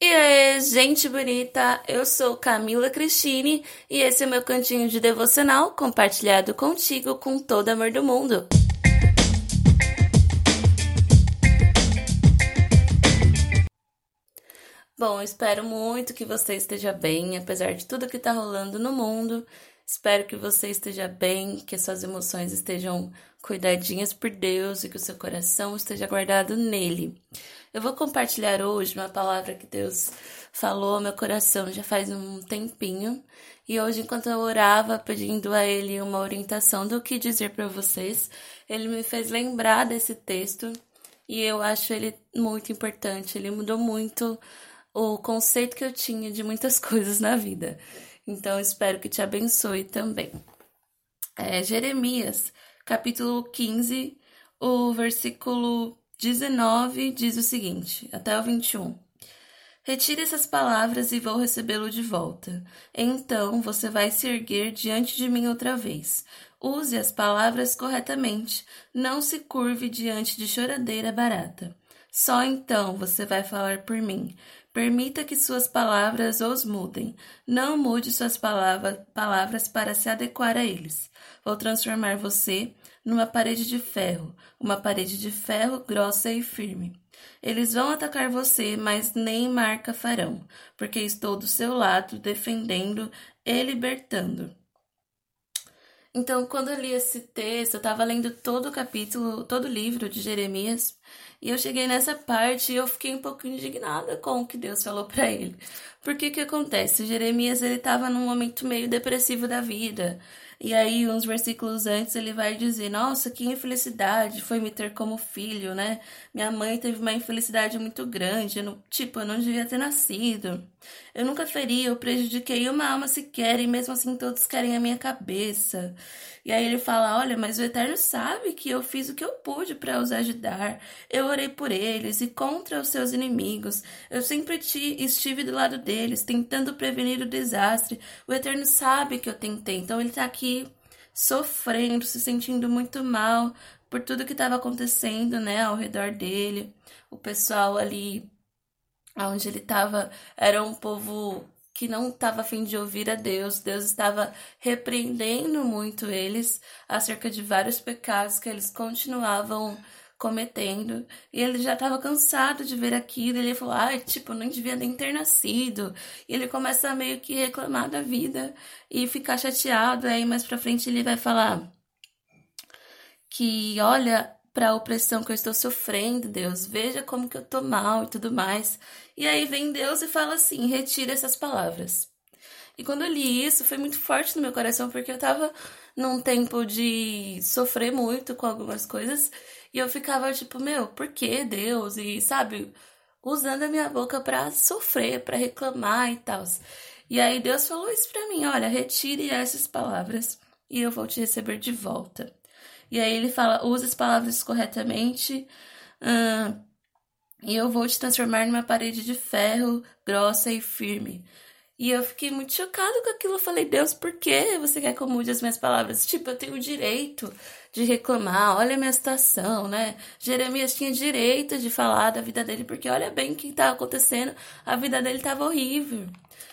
E aí, gente bonita, eu sou Camila Cristine e esse é meu cantinho de devocional compartilhado contigo com todo amor do mundo. Bom, espero muito que você esteja bem, apesar de tudo que tá rolando no mundo. Espero que você esteja bem, que suas emoções estejam cuidadinhas por Deus e que o seu coração esteja guardado nele. Eu vou compartilhar hoje uma palavra que Deus falou ao meu coração já faz um tempinho. E hoje, enquanto eu orava pedindo a Ele uma orientação do que dizer para vocês, Ele me fez lembrar desse texto e eu acho ele muito importante. Ele mudou muito o conceito que eu tinha de muitas coisas na vida. Então, espero que te abençoe também. É, Jeremias, capítulo 15, o versículo 19 diz o seguinte, até o 21. Retire essas palavras e vou recebê-lo de volta. Então você vai se erguer diante de mim outra vez. Use as palavras corretamente. Não se curve diante de choradeira barata. Só então você vai falar por mim. Permita que suas palavras os mudem. Não mude suas palavra, palavras para se adequar a eles. Vou transformar você numa parede de ferro, uma parede de ferro grossa e firme. Eles vão atacar você, mas nem marca farão, porque estou do seu lado, defendendo e libertando. Então, quando eu li esse texto, eu estava lendo todo o capítulo, todo o livro de Jeremias, e eu cheguei nessa parte e eu fiquei um pouco indignada com o que Deus falou para ele. Porque que acontece? Jeremias ele estava num momento meio depressivo da vida. E aí, uns versículos antes, ele vai dizer: Nossa, que infelicidade foi me ter como filho, né? Minha mãe teve uma infelicidade muito grande. Eu não, tipo, eu não devia ter nascido. Eu nunca feri, eu prejudiquei uma alma sequer, e mesmo assim todos querem a minha cabeça. E aí ele fala: Olha, mas o Eterno sabe que eu fiz o que eu pude para os ajudar. Eu orei por eles e contra os seus inimigos. Eu sempre te, estive do lado deles, tentando prevenir o desastre. O Eterno sabe que eu tentei. Então ele está aqui sofrendo, se sentindo muito mal por tudo que estava acontecendo, né, ao redor dele. O pessoal ali onde ele estava era um povo que não estava afim de ouvir a Deus. Deus estava repreendendo muito eles acerca de vários pecados que eles continuavam cometendo. E ele já estava cansado de ver aquilo. Ele falou: ai, ah, tipo, não devia nem ter nascido. E ele começa a meio que reclamar da vida e ficar chateado. Aí mais pra frente ele vai falar que, olha, para a opressão que eu estou sofrendo, Deus. Veja como que eu tô mal e tudo mais. E aí vem Deus e fala assim: retira essas palavras. E quando eu li isso, foi muito forte no meu coração, porque eu tava num tempo de sofrer muito com algumas coisas. E eu ficava tipo, meu, por que Deus? E sabe, usando a minha boca para sofrer, para reclamar e tal. E aí Deus falou isso para mim: olha, retire essas palavras e eu vou te receber de volta. E aí ele fala: use as palavras corretamente. Uh, e eu vou te transformar numa parede de ferro grossa e firme. E eu fiquei muito chocada com aquilo. Eu falei, Deus, por que você quer que eu mude as minhas palavras? Tipo, eu tenho o direito de reclamar, olha a minha situação, né? Jeremias tinha direito de falar da vida dele, porque olha bem o que estava acontecendo, a vida dele estava horrível.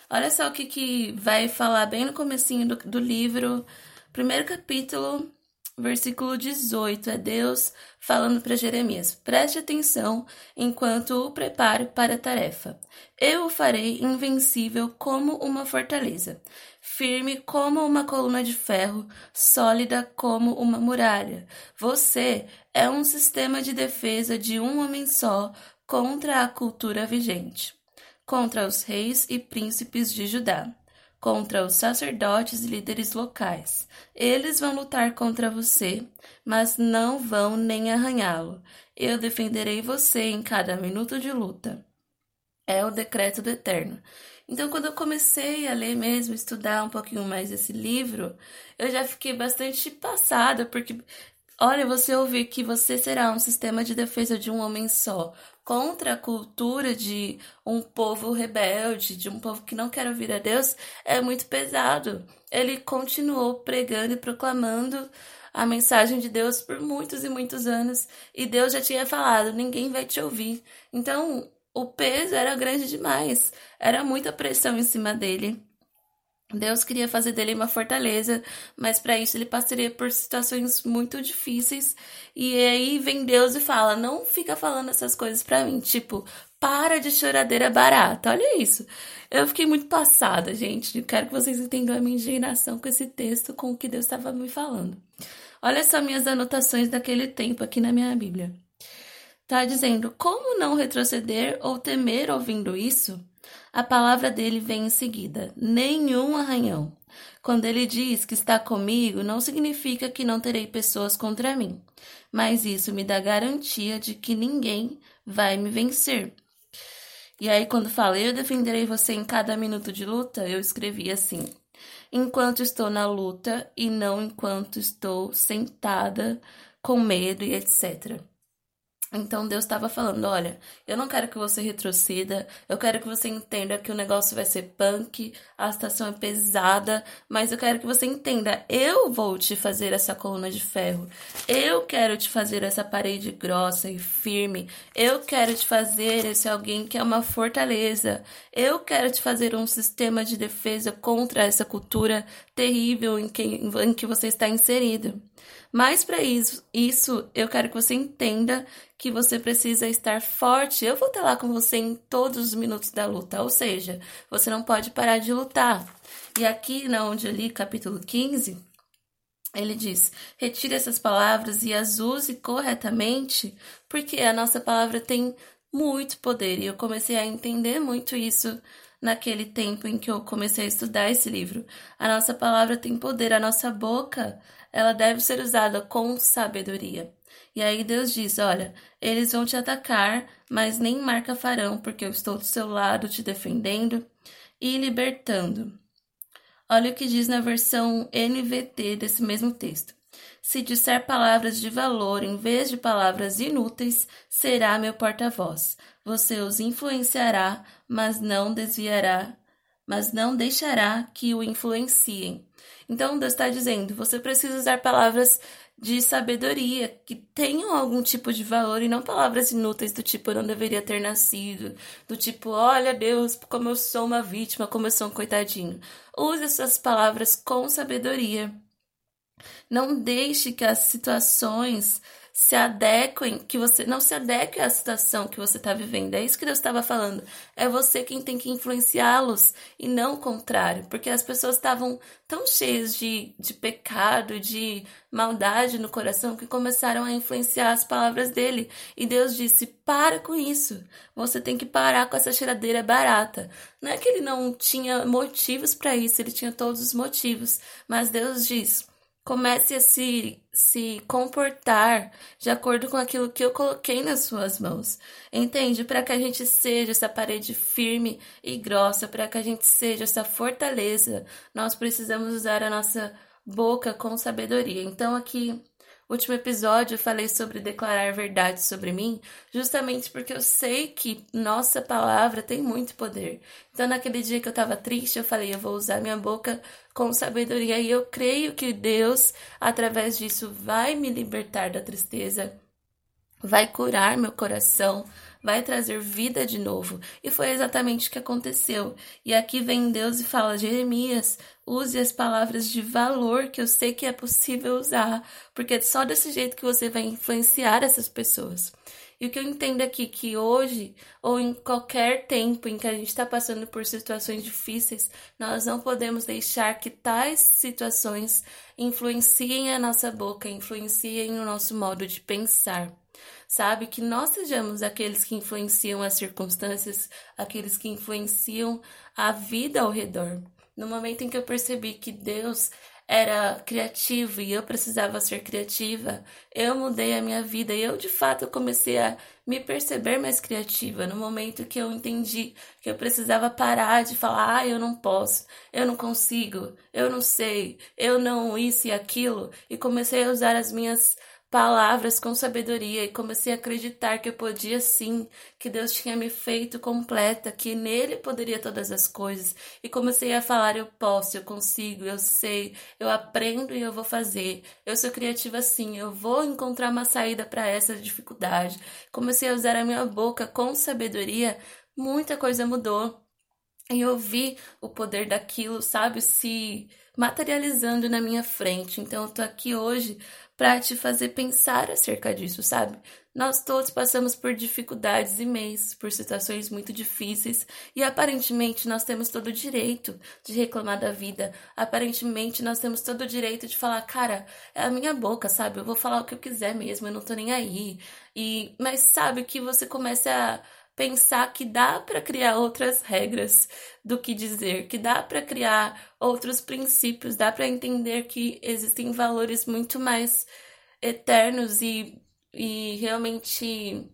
Olha só o que, que vai falar bem no comecinho do, do livro, primeiro capítulo, versículo 18, é Deus falando para Jeremias: preste atenção enquanto o preparo para a tarefa. Eu o farei invencível como uma fortaleza, firme como uma coluna de ferro, sólida como uma muralha. Você é um sistema de defesa de um homem só contra a cultura vigente, contra os reis e príncipes de Judá contra os sacerdotes e líderes locais. Eles vão lutar contra você, mas não vão nem arranhá-lo. Eu defenderei você em cada minuto de luta. É o decreto do Eterno. Então, quando eu comecei a ler mesmo, estudar um pouquinho mais esse livro, eu já fiquei bastante passada, porque Olha, você ouvir que você será um sistema de defesa de um homem só, contra a cultura de um povo rebelde, de um povo que não quer ouvir a Deus, é muito pesado. Ele continuou pregando e proclamando a mensagem de Deus por muitos e muitos anos, e Deus já tinha falado: ninguém vai te ouvir. Então, o peso era grande demais, era muita pressão em cima dele. Deus queria fazer dele uma fortaleza, mas para isso ele passaria por situações muito difíceis. E aí vem Deus e fala: "Não fica falando essas coisas para mim, tipo, para de choradeira barata". Olha isso. Eu fiquei muito passada, gente. Eu quero que vocês entendam a minha indignação com esse texto, com o que Deus estava me falando. Olha só minhas anotações daquele tempo aqui na minha Bíblia. Tá dizendo: "Como não retroceder ou temer ouvindo isso?" A palavra dele vem em seguida: nenhum arranhão. Quando ele diz que está comigo, não significa que não terei pessoas contra mim, mas isso me dá garantia de que ninguém vai me vencer. E aí, quando falei, eu defenderei você em cada minuto de luta, eu escrevi assim: enquanto estou na luta e não enquanto estou sentada com medo e etc. Então Deus estava falando: olha, eu não quero que você retroceda, eu quero que você entenda que o negócio vai ser punk, a situação é pesada, mas eu quero que você entenda: eu vou te fazer essa coluna de ferro, eu quero te fazer essa parede grossa e firme, eu quero te fazer esse alguém que é uma fortaleza, eu quero te fazer um sistema de defesa contra essa cultura terrível em que, em que você está inserido. Mas para isso, isso, eu quero que você entenda que você precisa estar forte. Eu vou estar lá com você em todos os minutos da luta, ou seja, você não pode parar de lutar. E aqui, na onde eu li, capítulo 15, ele diz: retire essas palavras e as use corretamente, porque a nossa palavra tem muito poder. E eu comecei a entender muito isso naquele tempo em que eu comecei a estudar esse livro. A nossa palavra tem poder, a nossa boca ela deve ser usada com sabedoria. E aí Deus diz: Olha, eles vão te atacar, mas nem marca farão, porque eu estou do seu lado te defendendo e libertando. Olha o que diz na versão NVT desse mesmo texto. Se disser palavras de valor em vez de palavras inúteis, será meu porta-voz. Você os influenciará, mas não desviará, mas não deixará que o influenciem. Então, Deus está dizendo: você precisa usar palavras de sabedoria que tenham algum tipo de valor e não palavras inúteis do tipo eu não deveria ter nascido, do tipo olha Deus, como eu sou uma vítima, como eu sou um coitadinho. Use essas palavras com sabedoria. Não deixe que as situações se adequem, que você não se adeque à situação que você está vivendo. É isso que Deus estava falando. É você quem tem que influenciá-los e não o contrário, porque as pessoas estavam tão cheias de, de pecado, de maldade no coração, que começaram a influenciar as palavras dele. E Deus disse: para com isso. Você tem que parar com essa cheiradeira barata. Não é que ele não tinha motivos para isso, ele tinha todos os motivos, mas Deus diz Comece a se, se comportar de acordo com aquilo que eu coloquei nas suas mãos. Entende? Para que a gente seja essa parede firme e grossa, para que a gente seja essa fortaleza, nós precisamos usar a nossa boca com sabedoria. Então, aqui último episódio eu falei sobre declarar verdade sobre mim, justamente porque eu sei que nossa palavra tem muito poder. Então, naquele dia que eu estava triste, eu falei: eu vou usar minha boca com sabedoria e eu creio que Deus, através disso, vai me libertar da tristeza, vai curar meu coração, vai trazer vida de novo. E foi exatamente o que aconteceu. E aqui vem Deus e fala: Jeremias, use as palavras de valor que eu sei que é possível usar, porque é só desse jeito que você vai influenciar essas pessoas. E o que eu entendo aqui que hoje, ou em qualquer tempo em que a gente está passando por situações difíceis, nós não podemos deixar que tais situações influenciem a nossa boca, influenciem o nosso modo de pensar sabe? Que nós sejamos aqueles que influenciam as circunstâncias, aqueles que influenciam a vida ao redor. No momento em que eu percebi que Deus era criativo e eu precisava ser criativa, eu mudei a minha vida e eu de fato comecei a me perceber mais criativa no momento que eu entendi que eu precisava parar de falar, ah, eu não posso, eu não consigo, eu não sei, eu não isso e aquilo, e comecei a usar as minhas palavras com sabedoria e comecei a acreditar que eu podia sim, que Deus tinha me feito completa, que nele poderia todas as coisas. E comecei a falar: eu posso, eu consigo, eu sei, eu aprendo e eu vou fazer. Eu sou criativa sim, eu vou encontrar uma saída para essa dificuldade. Comecei a usar a minha boca com sabedoria, muita coisa mudou. E eu vi o poder daquilo, sabe, se materializando na minha frente. Então eu tô aqui hoje para te fazer pensar acerca disso, sabe? Nós todos passamos por dificuldades imensas, por situações muito difíceis, e aparentemente nós temos todo o direito de reclamar da vida. Aparentemente nós temos todo o direito de falar, cara, é a minha boca, sabe? Eu vou falar o que eu quiser mesmo, eu não tô nem aí. E mas sabe que você começa a pensar que dá para criar outras regras do que dizer, que dá para criar outros princípios, dá para entender que existem valores muito mais eternos e, e realmente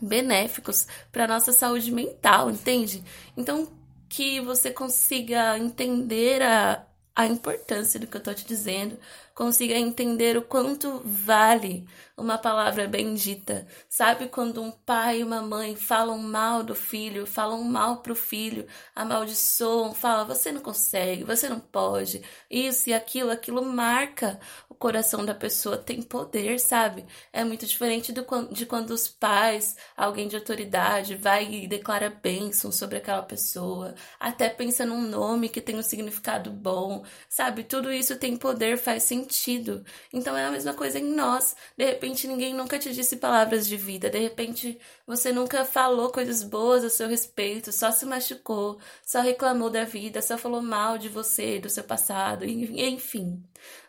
benéficos para nossa saúde mental, entende? Então que você consiga entender a, a importância do que eu tô te dizendo, consiga entender o quanto vale uma palavra bendita. Sabe quando um pai e uma mãe falam mal do filho, falam mal pro filho, amaldiçoam, falam, você não consegue, você não pode, isso e aquilo, aquilo marca o coração da pessoa, tem poder, sabe? É muito diferente do, de quando os pais, alguém de autoridade, vai e declara bênção sobre aquela pessoa, até pensa num nome que tem um significado bom, sabe? Tudo isso tem poder, faz sentido sentido. Então é a mesma coisa em nós. De repente ninguém nunca te disse palavras de vida, de repente você nunca falou coisas boas a seu respeito, só se machucou, só reclamou da vida, só falou mal de você, do seu passado, enfim.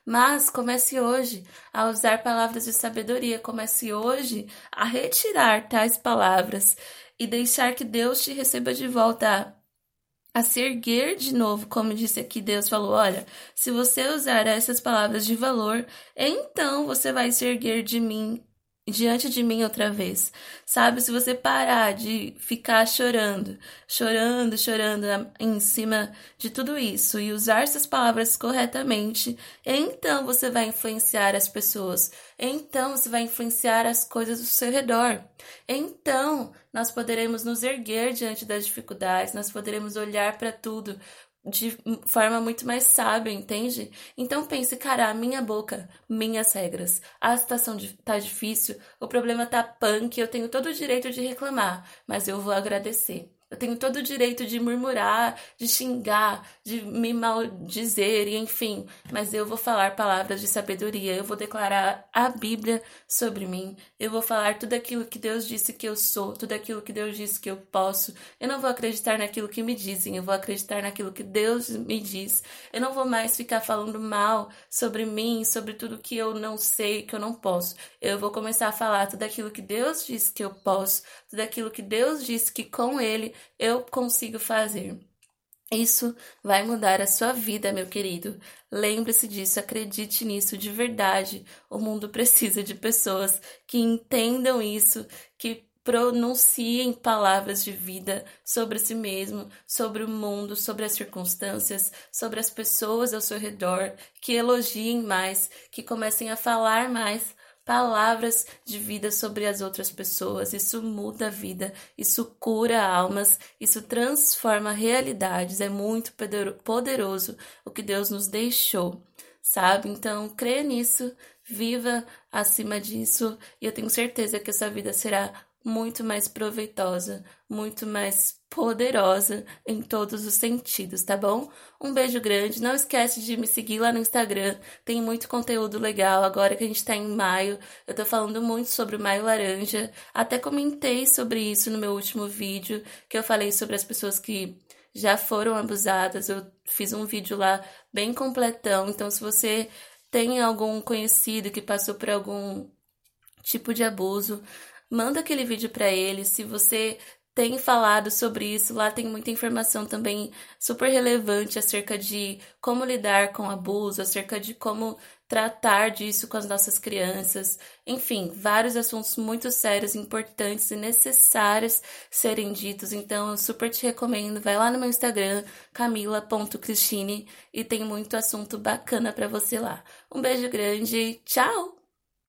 Mas comece hoje a usar palavras de sabedoria, comece hoje a retirar tais palavras e deixar que Deus te receba de volta a se erguer de novo, como disse aqui, Deus falou: olha, se você usar essas palavras de valor, então você vai se erguer de mim diante de mim outra vez. Sabe, se você parar de ficar chorando, chorando, chorando em cima de tudo isso e usar essas palavras corretamente, então você vai influenciar as pessoas. Então você vai influenciar as coisas do seu redor. Então nós poderemos nos erguer diante das dificuldades, nós poderemos olhar para tudo de forma muito mais sábia, entende? Então pense, cara, a minha boca, minhas regras. A situação tá difícil, o problema tá punk, eu tenho todo o direito de reclamar, mas eu vou agradecer. Eu tenho todo o direito de murmurar, de xingar, de me maldizer, e enfim. Mas eu vou falar palavras de sabedoria, eu vou declarar a Bíblia sobre mim, eu vou falar tudo aquilo que Deus disse que eu sou, tudo aquilo que Deus disse que eu posso. Eu não vou acreditar naquilo que me dizem, eu vou acreditar naquilo que Deus me diz. Eu não vou mais ficar falando mal sobre mim, sobre tudo que eu não sei, que eu não posso. Eu vou começar a falar tudo aquilo que Deus disse que eu posso, tudo aquilo que Deus disse que com Ele eu consigo fazer. Isso vai mudar a sua vida, meu querido. Lembre-se disso, acredite nisso de verdade. O mundo precisa de pessoas que entendam isso, que pronunciem palavras de vida sobre si mesmo, sobre o mundo, sobre as circunstâncias, sobre as pessoas ao seu redor, que elogiem mais, que comecem a falar mais palavras de vida sobre as outras pessoas. Isso muda a vida, isso cura almas, isso transforma realidades. É muito poderoso o que Deus nos deixou, sabe? Então, creia nisso, viva acima disso e eu tenho certeza que essa vida será muito mais proveitosa, muito mais poderosa em todos os sentidos, tá bom? Um beijo grande. Não esquece de me seguir lá no Instagram. Tem muito conteúdo legal. Agora que a gente tá em maio, eu tô falando muito sobre o Maio Laranja. Até comentei sobre isso no meu último vídeo, que eu falei sobre as pessoas que já foram abusadas. Eu fiz um vídeo lá bem completão. Então, se você tem algum conhecido que passou por algum tipo de abuso, manda aquele vídeo para ele. Se você tem falado sobre isso, lá tem muita informação também super relevante acerca de como lidar com abuso, acerca de como tratar disso com as nossas crianças, enfim, vários assuntos muito sérios, importantes e necessários serem ditos. Então, eu super te recomendo, vai lá no meu Instagram, camila.cristine, e tem muito assunto bacana para você lá. Um beijo grande, tchau!